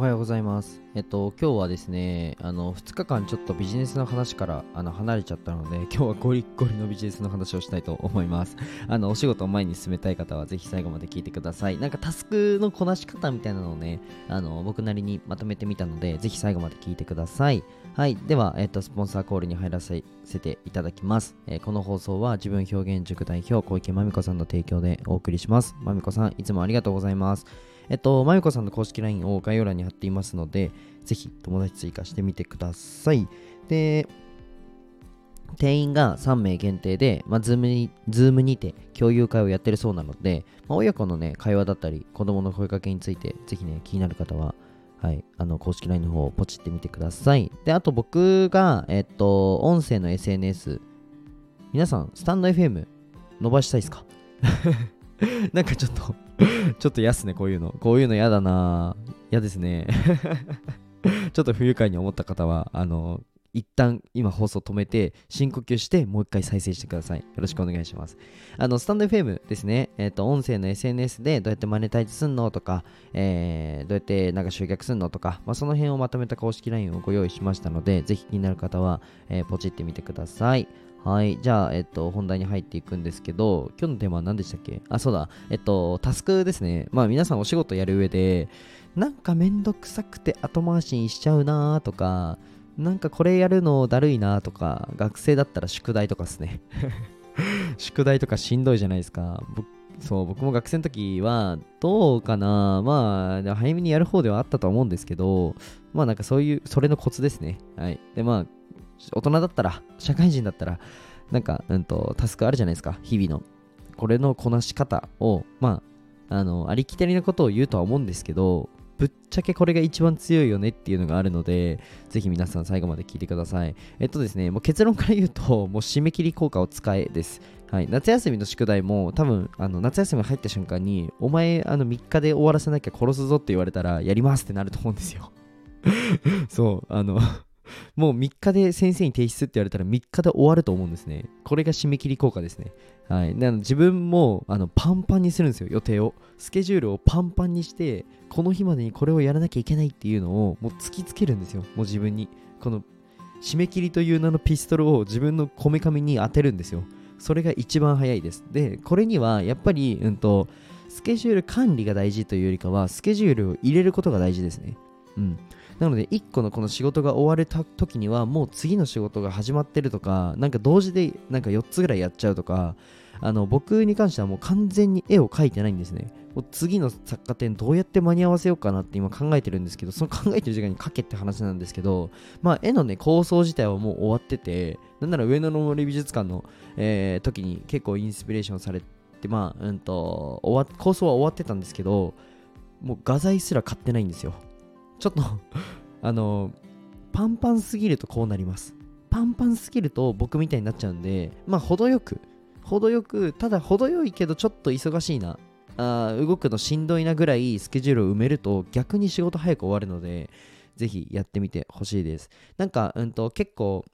おはようございます。えっと、今日はですね、あの、2日間ちょっとビジネスの話からあの離れちゃったので、今日はゴリッゴリのビジネスの話をしたいと思います。あの、お仕事を前に進めたい方はぜひ最後まで聞いてください。なんかタスクのこなし方みたいなのをね、あの、僕なりにまとめてみたので、ぜひ最後まで聞いてください。はい。では、えっと、スポンサーコールに入らせていただきます。えーこの放送は自分表現塾代表、小池まみこさんの提供でお送りします。まみこさん、いつもありがとうございます。えっと、まゆこさんの公式 LINE を概要欄に貼っていますので、ぜひ友達追加してみてください。で、定員が3名限定で、まあ、 Zoom に、 Zoom にて共有会をやってるそうなので、まあ、親子のね、会話だったり、子供の声かけについて、ぜひね、気になる方は、はい、あの、公式 LINE の方をポチってみてください。で、あと僕が、えっと、音声の SNS、皆さん、 stand FM 伸ばしたいですか？なんかちょっとちょっとやすね、こういうの。こういうの嫌だな嫌ですね。ちょっと不愉快に思った方は、あの、一旦今放送止めて、深呼吸して、もう一回再生してください。よろしくお願いします。あの、スタンド FM ですね。えっ、と、音声の SNS でどうやってマネタイズすんのとか、えー、どうやってなんか集客すんのとか、まあ、その辺をまとめた公式 LINE をご用意しましたので、ぜひ気になる方は、えーポチってみてください。はい。じゃあ、えっと、本題に入っていくんですけど、今日のテーマは何でしたっけ？あ、そうだ。えっと、タスクですね。まあ、皆さんお仕事やる上で、なんかめんどくさくて後回しにしちゃうなーとか、なんかこれやるのだるいなーとか、学生だったら宿題とかですね。宿題とかしんどいじゃないですか。僕そう、僕も学生の時は、どうかなまあ、早めにやる方ではあったと思うんですけど、まあなんかそういう、それのコツですね。はい。で、まあ、大人だったら、社会人だったら、なんか、うんと、タスクあるじゃないですか、日々の。これのこなし方を、まあ、あの、ありきたりなことを言うとは思うんですけど、ぶっちゃけこれが一番強いよねっていうのがあるので、ぜひ皆さん最後まで聞いてください。えっとですね、もう結論から言うと、もう締め切り効果を使えです。はい、夏休みの宿題も多分あの夏休み入った瞬間にお前あの3日で終わらせなきゃ殺すぞって言われたらやりますってなると思うんですよ そうあのもう3日で先生に提出って言われたら3日で終わると思うんですね。これが締め切り効果ですね。はい。なの自分もあのパンパンにするんですよ、予定を。スケジュールをパンパンにして、この日までにこれをやらなきゃいけないっていうのをもう突きつけるんですよ、もう自分に。この締め切りという名のピストルを自分のこめかみに当てるんですよ。それが一番早いです。で、これにはやっぱり、うんと、スケジュール管理が大事というよりかは、スケジュールを入れることが大事ですね。うん。なので、1個のこの仕事が終わるた時には、もう次の仕事が始まってるとか、なんか同時でなんか4つぐらいやっちゃうとか、あの僕に関してはもう完全に絵を描いてないんですね。もう次の作家展どうやって間に合わせようかなって今考えてるんですけど、その考えてる時間に描けって話なんですけど、まあ絵のね、構想自体はもう終わってて、なんなら上野の森美術館の、えー時に結構インスピレーションされて、まあ、うんと、終わ構想は終わってたんですけど、もう画材すら買ってないんですよ。ちょっと あの、パンパンすぎるとこうなります。パンパンすぎると僕みたいになっちゃうんで、まあ、程よく、程よく、ただ程よいけどちょっと忙しいな、あ動くのしんどいなぐらいスケジュールを埋めると逆に仕事早く終わるので、ぜひやってみてほしいです。なんか、うんと、結構、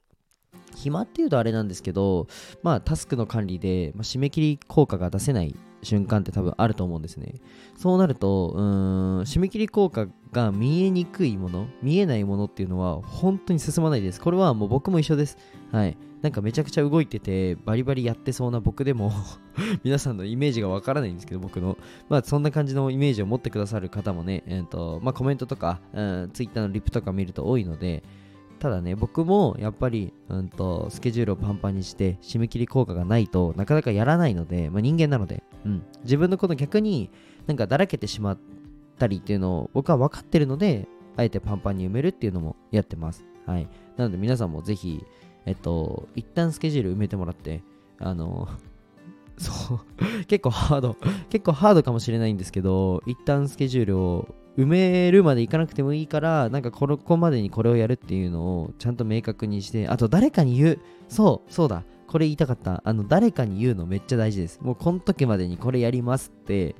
暇っていうとあれなんですけど、まあ、タスクの管理で、まあ、締め切り効果が出せない瞬間って多分あると思うんですね。そうなると、うん、締め切り効果が見えにくいもの、見えないものっていうのは本当に進まないです。これはもう僕も一緒です。はい。なんかめちゃくちゃ動いてて、バリバリやってそうな僕でも 皆さんのイメージがわからないんですけど、僕の。まあ、そんな感じのイメージを持ってくださる方もね、えーとまあ、コメントとか、うん、ツイッターのリプとか見ると多いので、ただね、僕もやっぱり、うんと、スケジュールをパンパンにして、締め切り効果がないとなかなかやらないので、まあ、人間なので、うん、自分のこと逆になんかだらけてしまったりっていうのを僕は分かってるので、あえてパンパンに埋めるっていうのもやってます。はい。なので皆さんもぜひ、えっと、一旦スケジュール埋めてもらって、あの、結構ハード、結構ハードかもしれないんですけど、一旦スケジュールを埋めるまでいかなくてもいいから、なんかこのここまでにこれをやるっていうのをちゃんと明確にして、あと誰かに言う。そう、そうだ。これ言いたかった。あの、誰かに言うのめっちゃ大事です。もうこの時までにこれやりますって、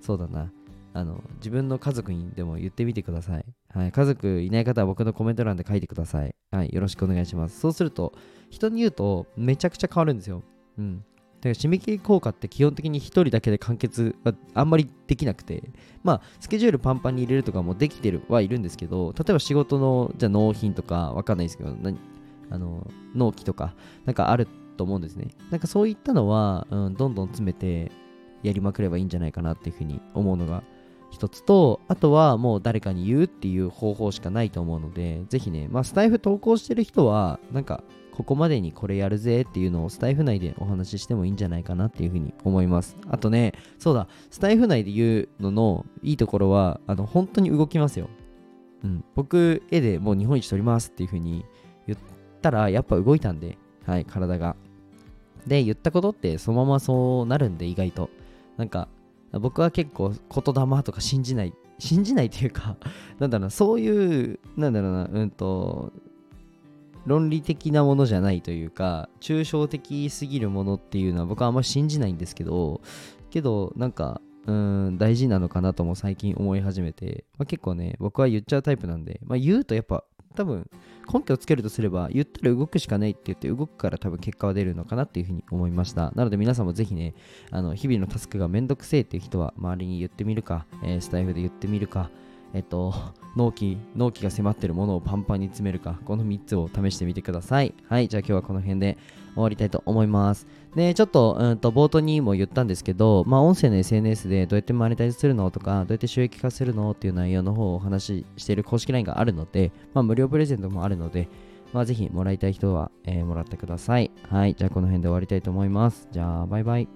そうだな。あの、自分の家族にでも言ってみてください。はい。家族いない方は僕のコメント欄で書いてください。はい。よろしくお願いします。そうすると、人に言うとめちゃくちゃ変わるんですよ。うん。から締め切り効果って基本的に1人だけで完結はあんまりできなくて、まあ、スケジュールパンパンに入れるとかもできてるはいるんですけど、例えば仕事のじゃ納品とかわかんないですけど、何あの納期とかなんかあると思うんですね。なんかそういったのは、うん、どんどん詰めてやりまくればいいんじゃないかなっていうふうに思うのが一つと、あとはもう誰かに言うっていう方法しかないと思うので、ぜひね、まあ、スタイフ投稿してる人は、なんか、ここまでにこれやるぜっていうのをスタイフ内でお話ししてもいいんじゃないかなっていうふうに思います。あとね、そうだ、スタイフ内で言うののいいところは、あの、本当に動きますよ。うん。僕、絵でもう日本一撮りますっていうふうに言ったら、やっぱ動いたんで、はい、体が。で、言ったことってそのままそうなるんで、意外と。なんか、僕は結構言霊とか信じない、信じないというか なんだろうな、そういう、なんだろうな、うんと、論理的なものじゃないというか、抽象的すぎるものっていうのは僕はあんま信じないんですけど、けど、なんか、うん、大事なのかなとも最近思い始めて、まあ、結構ね、僕は言っちゃうタイプなんで、まあ、言うとやっぱ多分根拠をつけるとすれば言ったら動くしかないって言って動くから多分結果は出るのかなっていうふうに思いましたなので皆さんもぜひねあの日々のタスクがめんどくせえっていう人は周りに言ってみるか、えー、スタイフで言ってみるかえっと、納期、納期が迫ってるものをパンパンに詰めるか、この3つを試してみてください。はい、じゃあ今日はこの辺で終わりたいと思います。で、ちょっと、うんと、冒頭にも言ったんですけど、まあ、音声の SNS でどうやってマネタイズするのとか、どうやって収益化するのっていう内容の方をお話ししている公式 LINE があるので、まあ、無料プレゼントもあるので、まあ、ぜひもらいたい人は、えー、もらってください。はい、じゃあこの辺で終わりたいと思います。じゃあ、バイバイ。